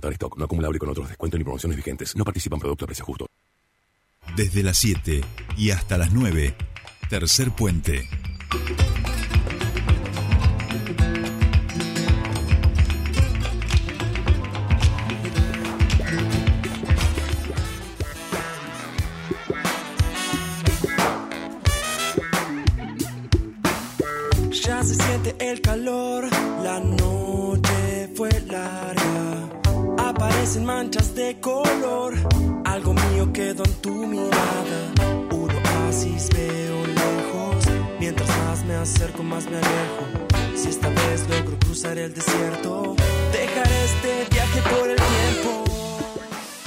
agotar stock, no acumulable con otros descuentos ni promociones vigentes. No participan productos a precio justo. Desde las 7 y hasta las 9, tercer puente. De color, algo mío quedó en tu mirada. Un oasis veo lejos, mientras más me acerco, más me alejo. Si esta vez logro cruzar el desierto, dejaré este viaje por el tiempo.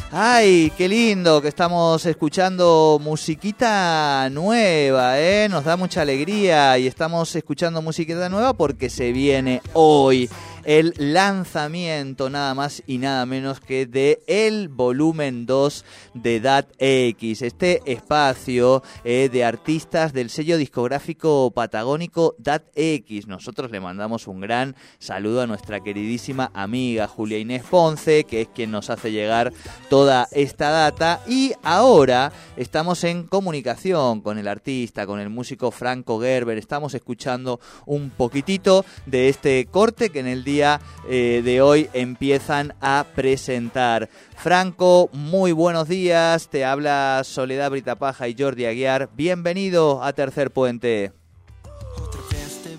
Ay, qué lindo que estamos escuchando musiquita nueva, ¿eh? Nos da mucha alegría y estamos escuchando musiquita nueva porque se viene hoy el lanzamiento nada más y nada menos que de el volumen 2 de Dat X, este espacio eh, de artistas del sello discográfico patagónico Dat X. Nosotros le mandamos un gran saludo a nuestra queridísima amiga Julia Inés Ponce, que es quien nos hace llegar toda esta data y ahora estamos en comunicación con el artista, con el músico Franco Gerber, estamos escuchando un poquitito de este corte que en el día eh, de hoy empiezan a presentar. Franco, muy buenos días. Te habla Soledad Britapaja y Jordi Aguiar. Bienvenido a Tercer Puente.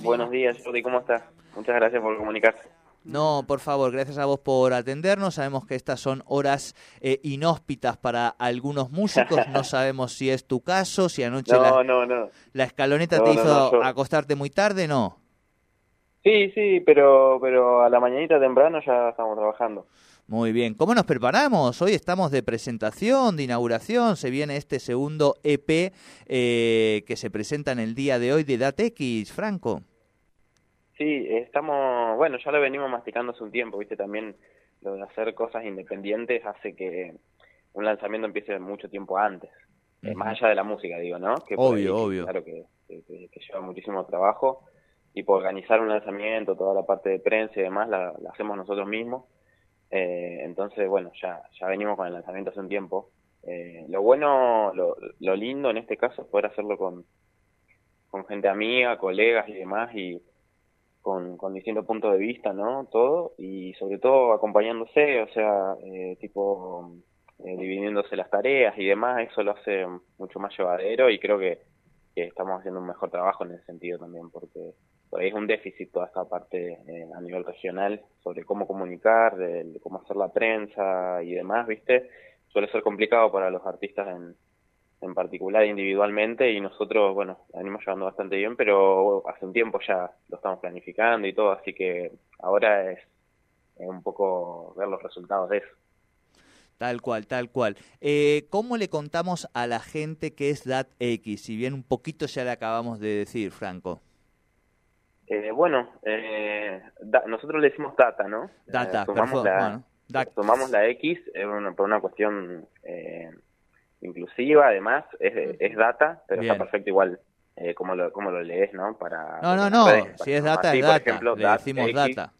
Buenos días, Jordi, ¿cómo estás? Muchas gracias por comunicarse. No, por favor, gracias a vos por atendernos. Sabemos que estas son horas eh, inhóspitas para algunos músicos. No sabemos si es tu caso, si anoche No, la, no, no. la escaloneta te hizo acostarte muy tarde, ¿no? Sí, sí, pero, pero a la mañanita temprano ya estamos trabajando. Muy bien. ¿Cómo nos preparamos? Hoy estamos de presentación, de inauguración. Se viene este segundo EP eh, que se presenta en el día de hoy de DatX, Franco. Sí, estamos, bueno, ya lo venimos masticando hace un tiempo, viste, también lo de hacer cosas independientes hace que un lanzamiento empiece mucho tiempo antes, Eh, más allá de la música, digo, ¿no? Que Obvio, ahí, obvio. Claro que, que- que- que lleva muchísimo trabajo y por organizar un lanzamiento, toda la parte de prensa y demás, la, hacemos nosotros mismos. Eh, entonces, bueno, ya, ya venimos con el lanzamiento hace un tiempo. Eh, lo bueno, lo, lo lindo en este caso es poder hacerlo con, con gente amiga, colegas y demás, y con, con distintos puntos de vista, ¿no? Todo, y sobre todo acompañándose, o sea, eh, tipo, eh, dividiéndose las tareas y demás, eso lo hace mucho más llevadero y creo que estamos haciendo un mejor trabajo en ese sentido también, porque es un déficit toda esta parte eh, a nivel regional sobre cómo comunicar, de, cómo hacer la prensa y demás, ¿viste? Suele ser complicado para los artistas en, en particular individualmente y nosotros, bueno, la venimos llevando bastante bien, pero hace un tiempo ya lo estamos planificando y todo, así que ahora es, eh, un poco ver los resultados de eso. Tal cual, tal cual. Eh, ¿Cómo le contamos a la gente que es DatX? Si bien un poquito ya le acabamos de decir, Franco. Eh, bueno, eh, da- nosotros le decimos data, ¿no? Data, Eh, sumamos perfecto. la, Bueno, dat- Tomamos la X eh, por una cuestión eh, inclusiva, además, es, es data, pero Bien. está perfecto igual eh, como, lo, como lo lees, ¿no? Para, No, no, no. redes, Si es data, sí, es data. ejemplo, Le decimos X, data.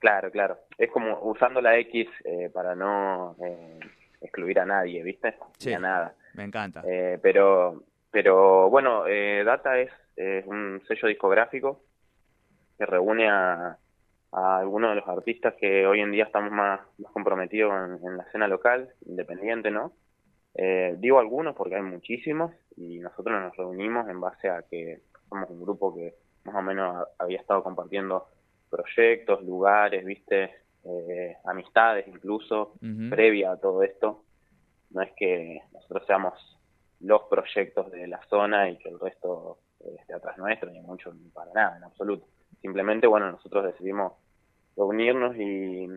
Claro, claro. Es como usando la X eh, para no eh, excluir a nadie, ¿viste? Sí. A nada. Me encanta. Eh, pero, pero bueno, eh, Data es, es un sello discográfico que reúne a, a algunos de los artistas que hoy en día estamos más, más comprometidos en, en la escena local, independiente, ¿no? Eh, digo algunos porque hay muchísimos y nosotros nos reunimos en base a que somos un grupo que más o menos ha- había estado compartiendo proyectos, lugares, viste, Eh, amistades incluso, previa a todo esto. No es que nosotros seamos los proyectos de la zona y que el resto esté atrás nuestro, ni mucho, ni para nada, en absoluto. Simplemente, bueno, nosotros decidimos reunirnos y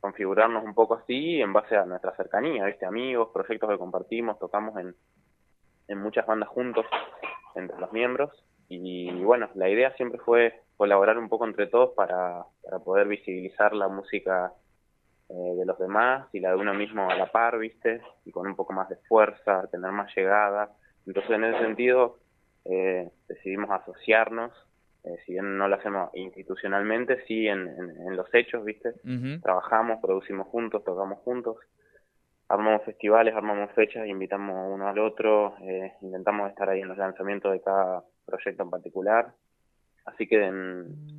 configurarnos un poco así en base a nuestra cercanía, ¿viste? Amigos, proyectos que compartimos, tocamos en, en muchas bandas juntos entre los miembros y bueno, la idea siempre fue colaborar un poco entre todos para, para poder visibilizar la música eh, de los demás y la de uno mismo a la par, ¿viste? Y con un poco más de fuerza, tener más llegada. Entonces, en ese sentido, eh, decidimos asociarnos Eh, si bien no lo hacemos institucionalmente, sí en, en, los hechos, ¿viste? Trabajamos, producimos juntos, tocamos juntos, armamos festivales, armamos fechas, invitamos uno al otro, eh, intentamos estar ahí en los lanzamientos de cada proyecto en particular. Así que,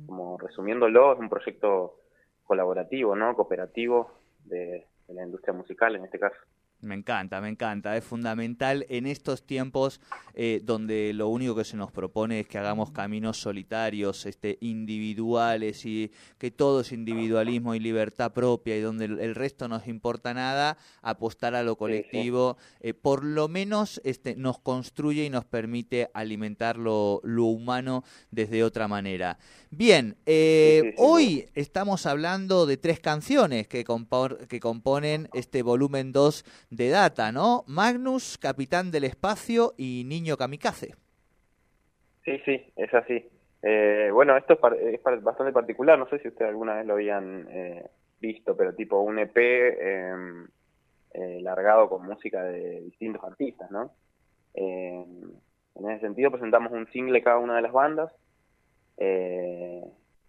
como resumiéndolo, es un proyecto colaborativo, ¿no? Cooperativo de la industria musical en este caso. Me encanta, me encanta. Es fundamental en estos tiempos eh, donde lo único que se nos propone es que hagamos caminos solitarios, este, individuales y que todo es individualismo y libertad propia y donde el, resto no nos importa nada, apostar a lo colectivo, eh, por lo menos este, nos construye y nos permite alimentar lo, humano desde otra manera. Bien, eh, hoy estamos hablando de tres canciones que, que componen este volumen 2 de data, ¿no? Magnus, Capitán del Espacio y Niño Kamikaze. Sí, sí, es así. Eh, bueno, esto es, bastante particular, no sé si ustedes alguna vez lo habían eh, visto, pero tipo un EP em, eh, largado con música de distintos artistas, ¿no? Em, en ese sentido presentamos un single cada una de las bandas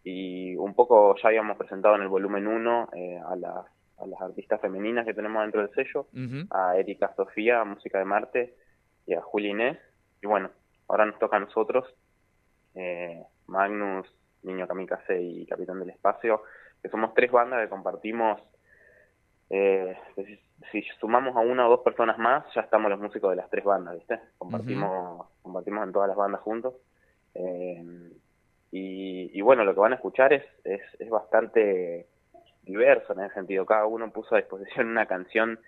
y un poco ya habíamos presentado en el volumen 1 a las a las artistas femeninas que tenemos dentro del sello, a Erika Sofía, Música de Marte, y a Juli Inés. Y bueno, ahora nos toca a nosotros, eh, Magnus, Niño Kamikaze y Capitán del Espacio, que somos tres bandas que compartimos, eh, si, sumamos a una o dos personas más, ya estamos los músicos de las tres bandas, ¿viste? Compartimos, compartimos en todas las bandas juntos. Eh, y, y, bueno, lo que van a escuchar es, es, es bastante diverso en ese sentido. Cada uno puso a disposición una canción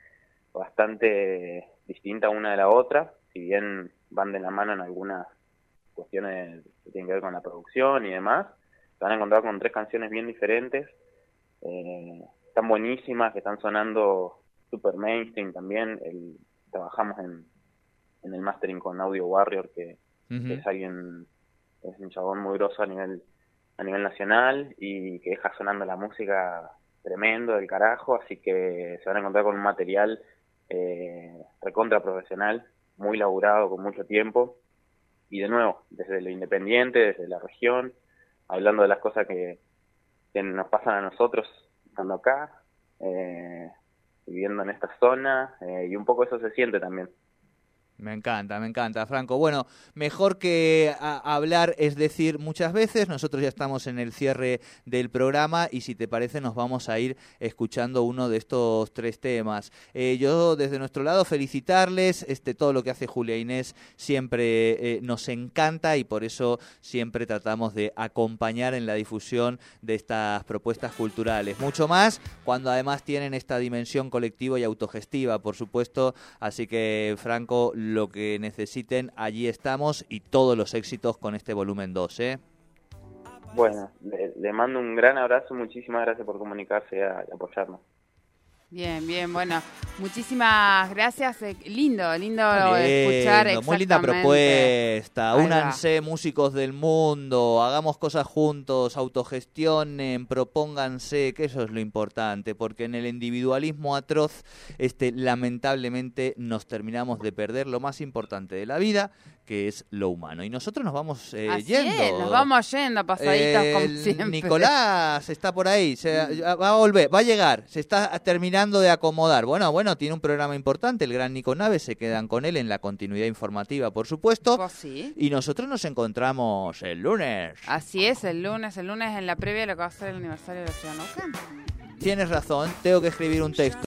bastante distinta una de la otra, si bien van de la mano en algunas cuestiones que tienen que ver con la producción y demás. Se van a encontrar con tres canciones bien diferentes, eh, están buenísimas, que están sonando super mainstream también. El, trabajamos en, en el mastering con Audio Warrior, que, es alguien, es un chabón muy grosso a nivel a nivel nacional y que deja sonando la música tremendo del carajo, así que se van a encontrar con un material eh, recontra profesional, muy laburado, con mucho tiempo, y de nuevo, desde lo independiente, desde la región, hablando de las cosas que, nos pasan a nosotros estando acá, eh, viviendo en esta zona, eh, y un poco eso se siente también. Me encanta, me encanta, Franco. Bueno, mejor que hablar es decir muchas veces. Nosotros ya estamos en el cierre del programa y si te parece nos vamos a ir escuchando uno de estos tres temas. Eh, yo desde nuestro lado felicitarles. Este todo lo que hace Julia Inés siempre eh, nos encanta y por eso siempre tratamos de acompañar en la difusión de estas propuestas culturales. Mucho más cuando además tienen esta dimensión colectiva y autogestiva, por supuesto. Así que Franco lo que necesiten, allí estamos y todos los éxitos con este volumen 2. ¿eh? Bueno, le, mando un gran abrazo, muchísimas gracias por comunicarse y apoyarnos. Bien, bien, bueno, muchísimas gracias. Eh, lindo, lindo, escuchar. Muy linda propuesta. Únanse, músicos del mundo, hagamos cosas juntos, autogestionen, propónganse, que eso es lo importante, porque en el individualismo atroz, este, lamentablemente nos terminamos de perder lo más importante de la vida, que es lo humano. Y nosotros nos vamos eh, yendo. nos vamos yendo pasaditos como siempre. Nicolás está por ahí, se, va a volver, va a llegar, se está terminando de acomodar. Bueno, bueno, tiene un programa importante, el Gran Nico Nave, se quedan con él en la continuidad informativa, por supuesto. Pues sí. Y nosotros nos encontramos el lunes. Así es, el lunes, el lunes en la previa de lo que va a ser el aniversario de la ciudad Tienes razón, tengo que escribir un texto.